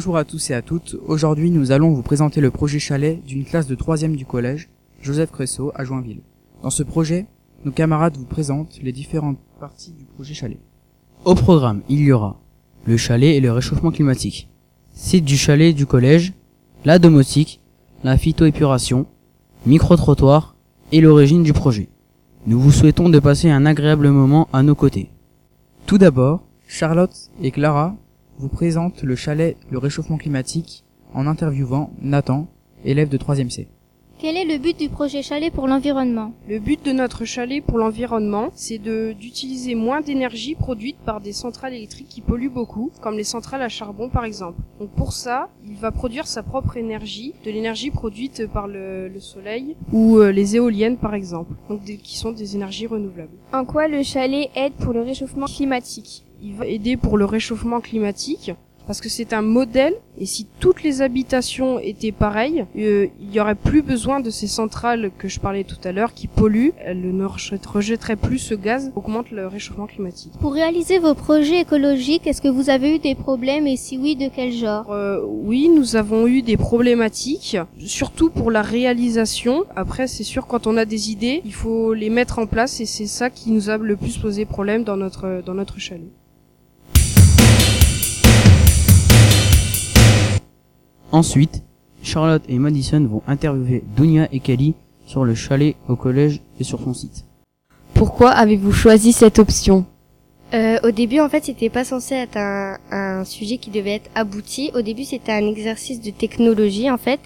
Bonjour à tous et à toutes. Aujourd'hui, nous allons vous présenter le projet chalet d'une classe de 3 du collège, Joseph Cressot, à Joinville. Dans ce projet, nos camarades vous présentent les différentes parties du projet chalet. Au programme, il y aura le chalet et le réchauffement climatique, site du chalet du collège, la domotique, la phytoépuration, micro-trottoir et l'origine du projet. Nous vous souhaitons de passer un agréable moment à nos côtés. Tout d'abord, Charlotte et Clara vous présentent le chalet Le réchauffement climatique en interviewant Nathan, élève de 3e C. Quel est le but du projet chalet pour l'environnement? Le but de notre chalet pour l'environnement, c'est de d'utiliser moins d'énergie produite par des centrales électriques qui polluent beaucoup, comme les centrales à charbon par exemple. Donc pour ça, il va produire sa propre énergie, de l'énergie produite par le, le soleil ou euh, les éoliennes par exemple, donc des- qui sont des énergies renouvelables. En quoi le chalet aide pour le réchauffement climatique? Il va aider pour le réchauffement climatique parce que c'est un modèle et si toutes les habitations étaient pareilles, euh, il y aurait plus besoin de ces centrales que je parlais tout à l'heure qui polluent, elles ne rejet- rejetteraient plus ce gaz, augmente le réchauffement climatique. Pour réaliser vos projets écologiques, est-ce que vous avez eu des problèmes et si oui, de quel genre? Euh, oui, nous avons eu des problématiques, surtout pour la réalisation. Après, c'est sûr, quand on a des idées, il faut les mettre en place et c'est ça qui nous a le plus posé problème dans notre, dans notre chalet. Ensuite, Charlotte et Madison vont interviewer Dunia et Kelly sur le chalet au collège et sur son site. Pourquoi avez-vous choisi cette option Euh, au début, en fait, c'était pas censé être un, un sujet qui devait être abouti. Au début, c'était un exercice de technologie, en fait.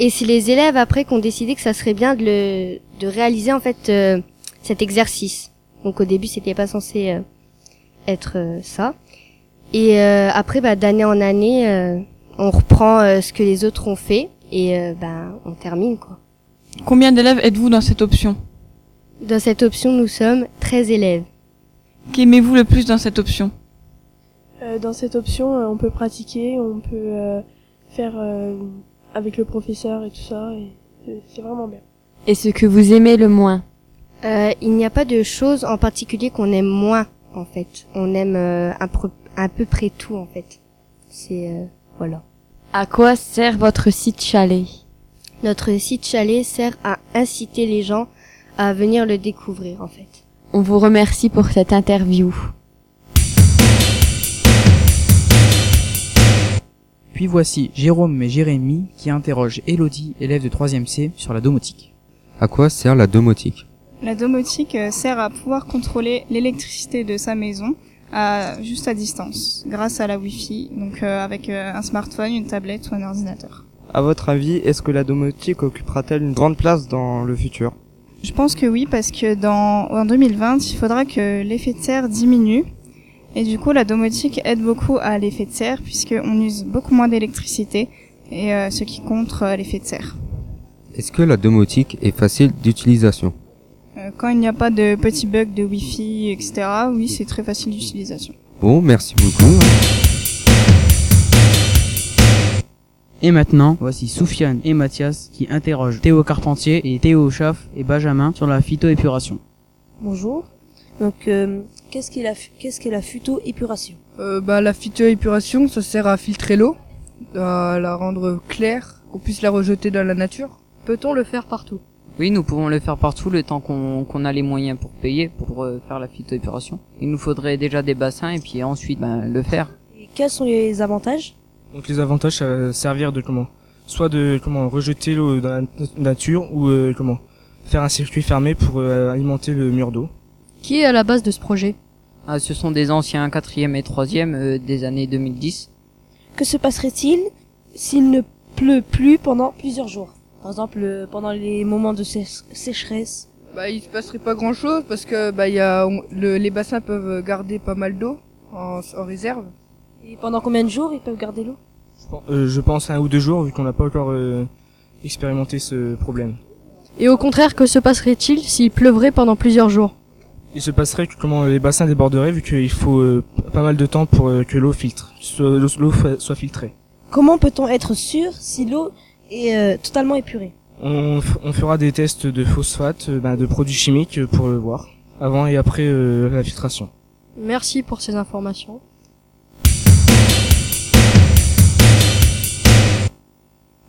Et c'est les élèves après qui ont décidé que ça serait bien de le de réaliser en fait euh, cet exercice. Donc au début, c'était pas censé euh, être euh, ça. Et euh, après, bah, d'année en année, euh, on reprend euh, ce que les autres ont fait et euh, bah, on termine quoi. Combien d'élèves êtes-vous dans cette option? Dans cette option, nous sommes 13 élèves. Qu'aimez-vous le plus dans cette option? Euh, dans cette option, euh, on peut pratiquer, on peut euh, faire euh, avec le professeur et tout ça, et c'est- vraiment bien. Et ce que vous aimez le moins? Euh, il n'y a pas de choses en particulier qu'on aime moins, en fait. On aime euh, à peu près tout, en fait. C'est euh, voilà. À quoi sert votre site chalet? Notre site chalet sert à inciter les gens à venir le découvrir, en fait. On vous remercie pour cette interview. Puis voici Jérôme et Jérémy qui interrogent Elodie, élève de 3e C, sur la domotique. À quoi sert la domotique? La domotique euh, sert à pouvoir contrôler l'électricité de sa maison à, juste à distance, grâce à la Wi-Fi, donc euh, avec euh, un smartphone, une tablette ou un ordinateur. À votre avis, est-ce que la domotique occupera-t-elle une grande place dans le futur? Je pense que oui, parce que dans en 2020, il faudra que l'effet de serre diminue. Et du coup, la domotique aide beaucoup à l'effet de serre, puisqu'on use beaucoup moins d'électricité, et euh, ce qui contre euh, l'effet de serre. Est-ce que la domotique est facile d'utilisation? Quand il n'y a pas de petits bugs de Wi-Fi, etc., oui, c'est très facile d'utilisation. Bon, merci beaucoup. Et maintenant, voici Soufiane et Mathias qui interrogent Théo Carpentier et Théo Schaff et Benjamin sur la phytoépuration. Bonjour. Donc, euh, qu'est-ce qu'est la, qu'est-ce qu'est la phytoépuration? Euh, bah, la phytoépuration, ça sert à filtrer l'eau, à la rendre claire, qu'on puisse la rejeter dans la nature. Peut-on le faire partout? Oui, nous pouvons le faire partout le temps qu'on qu'on a les moyens pour payer, pour euh, faire la phytoépuration. Il nous faudrait déjà des bassins et puis ensuite ben, le faire. Et quels sont les avantages? Donc les avantages, ça va servir de comment? Soit de comment rejeter l'eau dans la nature ou euh, comment? Faire un circuit fermé pour euh, alimenter le mur d'eau. Qui est à la base de ce projet? Ah, ce sont des anciens quatrième et troisième euh, des années 2010. Que se passerait-il s'il ne pleut plus pendant plusieurs jours? Par exemple, euh, pendant les moments de sécheresse. Bah, il se passerait pas grand chose parce que bah, il y a, on- le- les bassins peuvent garder pas mal d'eau en, en réserve. Et pendant combien de jours ils peuvent garder l'eau? Euh, je pense un ou deux jours vu qu'on n'a pas encore euh, expérimenté ce problème. Et au contraire, que se passerait-il s'il pleuvrait pendant plusieurs jours? Il se passerait que comment les bassins déborderaient vu qu'il faut euh, pas mal de temps pour euh, que l'eau filtre, soit- l'eau soit filtrée. Comment peut-on être sûr si l'eau est euh, totalement épurée On, on fera des tests de phosphate, euh, ben, de produits chimiques euh, pour le voir, avant et après euh, la filtration. Merci pour ces informations.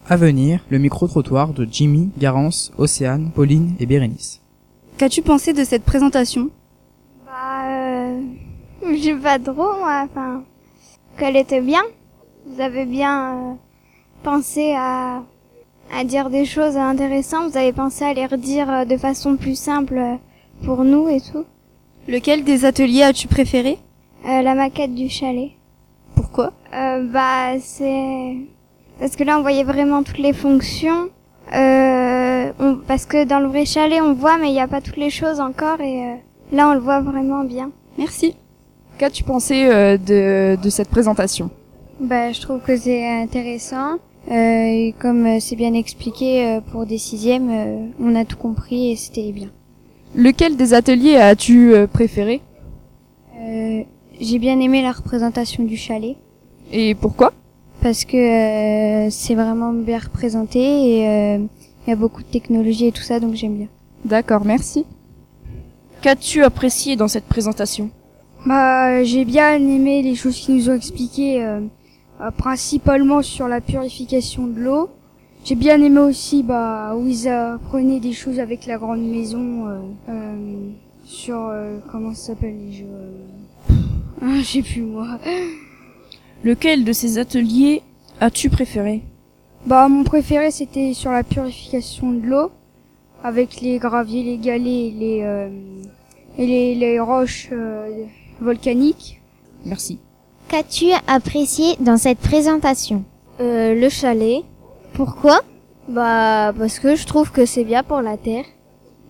À venir, le micro-trottoir de Jimmy, Garance, Océane, Pauline et Bérénice. Qu'as-tu pensé de cette présentation? Bah, euh, je sais pas trop, moi, enfin, qu'elle était bien. Vous avez bien euh, pensé à, à dire des choses intéressantes, vous avez pensé à les redire euh, de façon plus simple euh, pour nous et tout. Lequel des ateliers as-tu préféré Euh, la maquette du chalet. Pourquoi? Euh, bah, c'est parce que là on voyait vraiment toutes les fonctions. Euh, on- parce que dans le vrai chalet on voit, mais il n'y a pas toutes les choses encore et euh, là on le voit vraiment bien. Merci. Qu'as-tu pensé euh, de, de cette présentation? Bah, je trouve que c'est intéressant. Euh, et comme euh, c'est bien expliqué euh, pour des sixièmes, euh, on a tout compris et c'était bien. Lequel des ateliers as-tu euh, préféré? Euh, J'ai bien aimé la représentation du chalet Et pourquoi? Parce que euh, c'est vraiment bien représenté et euh, il y a beaucoup de technologie et tout ça, donc j'aime bien. D'accord, merci. Qu'as-tu apprécié dans cette présentation? Bah, j'ai bien aimé les choses qu'ils nous ont expliquées, euh, principalement sur la purification de l'eau. J'ai bien aimé aussi bah, où ils apprenaient des choses avec la grande maison, euh, euh, sur comment ça s'appelle les jeux. ah, je sais plus moi. Lequel de ces ateliers as-tu préféré? Bah, mon préféré c'était sur la purification de l'eau, avec les graviers, les galets, et les et les, les roches volcaniques. Merci. Qu'as-tu apprécié dans cette présentation Euh, le chalet. Pourquoi Bah parce que je trouve que c'est bien pour la terre.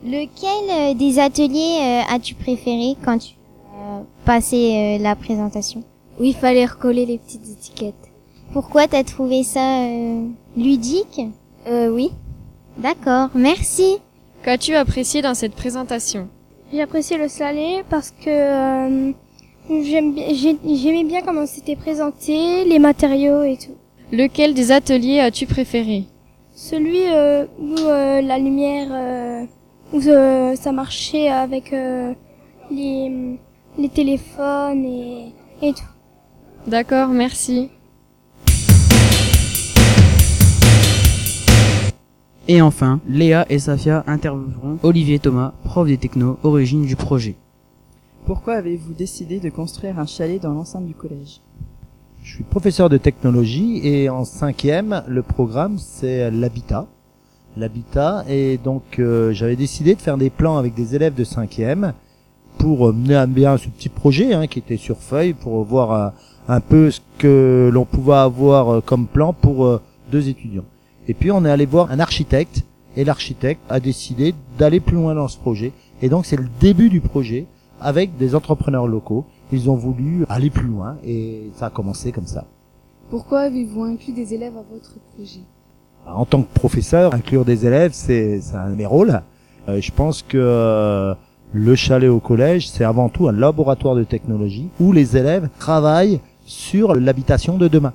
Lequel euh, des ateliers euh, as-tu préféré quand tu as passé euh, la présentation Oui, il fallait recoller les petites étiquettes. Pourquoi t'as trouvé ça euh, ludique Euh oui. D'accord, merci. Qu'as-tu apprécié dans cette présentation? J'ai apprécié le salé parce que euh, j'aimais bien comment c'était présenté, les matériaux et tout. Lequel des ateliers as-tu préféré? Celui euh, où euh, la lumière, euh, où euh, ça marchait avec euh, les, les téléphones et, et tout. D'accord, merci. Et enfin, Léa et Safia intervieweront Olivier Thomas, prof des technos, origine du projet. Pourquoi avez-vous décidé de construire un chalet dans l'enceinte du collège? Je suis professeur de technologie et en cinquième, le programme c'est l'habitat. L'habitat et donc euh, j'avais décidé de faire des plans avec des élèves de cinquième pour mener à bien ce petit projet hein, qui était sur feuille pour voir euh, un peu ce que l'on pouvait avoir euh, comme plan pour deux étudiants. Et puis on est allé voir un architecte et l'architecte a décidé d'aller plus loin dans ce projet et donc c'est le début du projet avec des entrepreneurs locaux. Ils ont voulu aller plus loin et ça a commencé comme ça. Pourquoi avez-vous inclus des élèves à votre projet? En tant que professeur, inclure des élèves, c'est c'est un de mes rôles. Euh, je pense que euh, le chalet au collège, c'est avant tout un laboratoire de technologie où les élèves travaillent sur l'habitation de demain.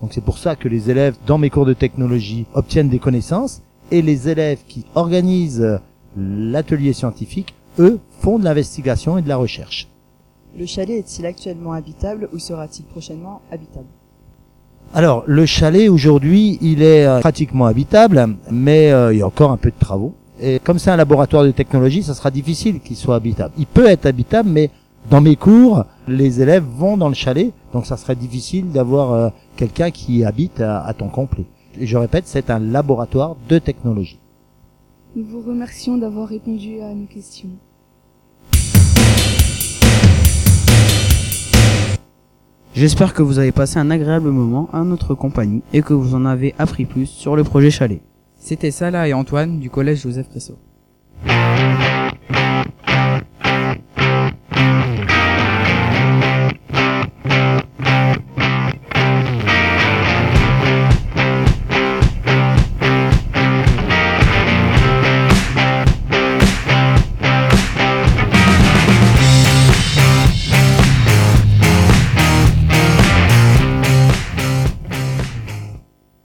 Donc c'est pour ça que les élèves dans mes cours de technologie obtiennent des connaissances et les élèves qui organisent euh, l'atelier scientifique, eux, font de l'investigation et de la recherche. Le chalet est-il actuellement habitable ou sera-t-il prochainement habitable? Alors, le chalet aujourd'hui, il est euh, pratiquement habitable, mais euh, il y a encore un peu de travaux. Et comme c'est un laboratoire de technologie, ça sera difficile qu'il soit habitable. Il peut être habitable, mais dans mes cours, les élèves vont dans le chalet, donc ça serait difficile d'avoir euh, quelqu'un qui habite à, à temps complet. Et je répète, c'est un laboratoire de technologie. Nous vous remercions d'avoir répondu à nos questions. J'espère que vous avez passé un agréable moment à notre compagnie et que vous en avez appris plus sur le projet Chalet. C'était Salah et Antoine du collège Joseph Presso.